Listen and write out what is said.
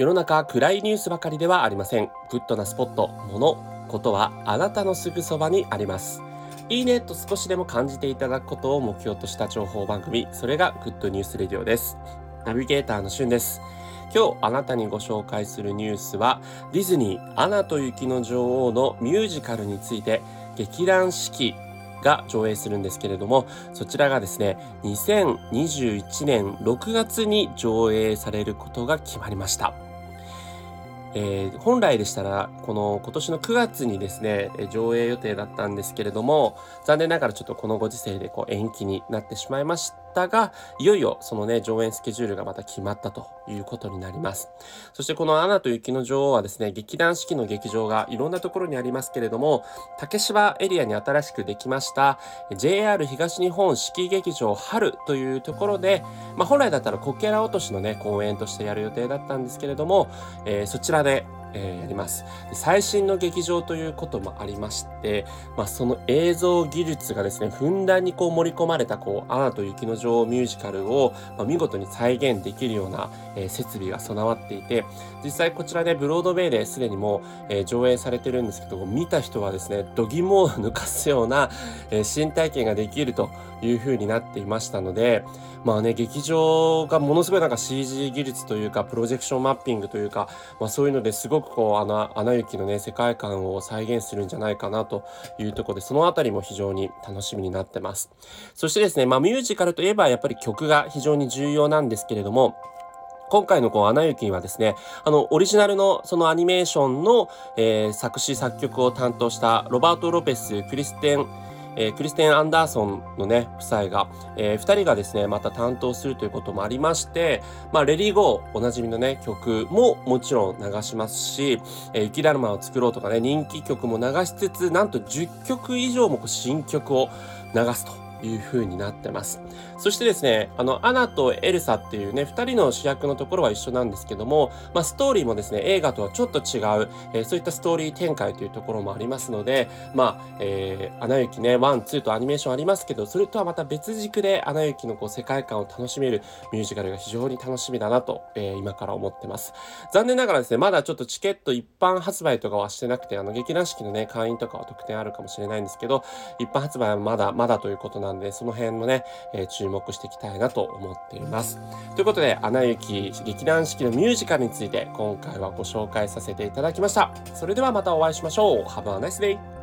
世の中暗いニュースばかりではありません。グッドなスポット。ものことはあなたのすぐそばにあります。いいねと少しでも感じていただくことを目標とした情報番組。それがグッドニュースレディオです。ナビゲーターのしゅんです。今日あなたにご紹介するニュースはディズニーアナと雪の女王のミュージカルについて劇団四季が上映するんですけれどもそちらがですね2021年6月に上映されることが決まりました。えー、本来でしたらこの今年の9月にですね上映予定だったんですけれども残念ながらちょっとこのご時世でこう延期になってしまいましたがいよいよそのね上演スケジュールがまた決まったということになります。そしてこの「アナと雪の女王」はですね劇団四季の劇場がいろんなところにありますけれども竹芝エリアに新しくできました JR 東日本四季劇場春というところで、まあ、本来だったらこけら落としのね公演としてやる予定だったんですけれども、えー、そちらでえー、やります。最新の劇場ということもありまして、まあ、その映像技術がですねふんだんにこう盛り込まれたこう「アナと雪の女王」ミュージカルを、まあ、見事に再現できるような、えー、設備が備わっていて実際こちらでブロードウェイですでにもう、えー、上映されてるんですけど見た人はですね度肝を抜かすような、え新体験ができるという風になっていましたのでまあね劇場がものすごいなんか CG 技術というかプロジェクションマッピングというか、まあ、そういうのですごくこう「アナアナ雪」のね世界観を再現するんじゃないかなというところでその辺りも非常に楽しみになってます。そしてですねまあミュージカルといえばやっぱり曲が非常に重要なんですけれども今回のこう、アナ雪はですね、あの、オリジナルのそのアニメーションの、えー、作詞作曲を担当したロバート・ロペス、クリステン、えー、クリステン・アンダーソンのね、夫妻が、えー、2人がですね、また担当するということもありまして、まあ、レディーゴー、おなじみのね、曲ももちろん流しますし、えー、雪だるまを作ろうとかね、人気曲も流しつつ、なんと10曲以上も新曲を流すと。いう風になってます。そしてですね、あの、アナとエルサっていうね、二人の主役のところは一緒なんですけども、まあ、ストーリーもですね、映画とはちょっと違う、えー、そういったストーリー展開というところもありますので、まあ、えー、アナ雪ね、 one、two とアニメーションありますけど、それとはまた別軸でアナ雪のこう世界観を楽しめるミュージカルが非常に楽しみだなと、えー、今から思ってます。残念ながらですね、まだちょっとチケット一般発売とかはしてなくて、あの、劇団四季のね、会員とかは特典あるかもしれないんですけど、一般発売はまだまだということなんで、んでその辺もね、えー、注目していきたいなと思っています。ということで、アナ雪劇団四季のミュージカルについて今回はご紹介させていただきました。それではまたお会いしましょう。Have a nice day!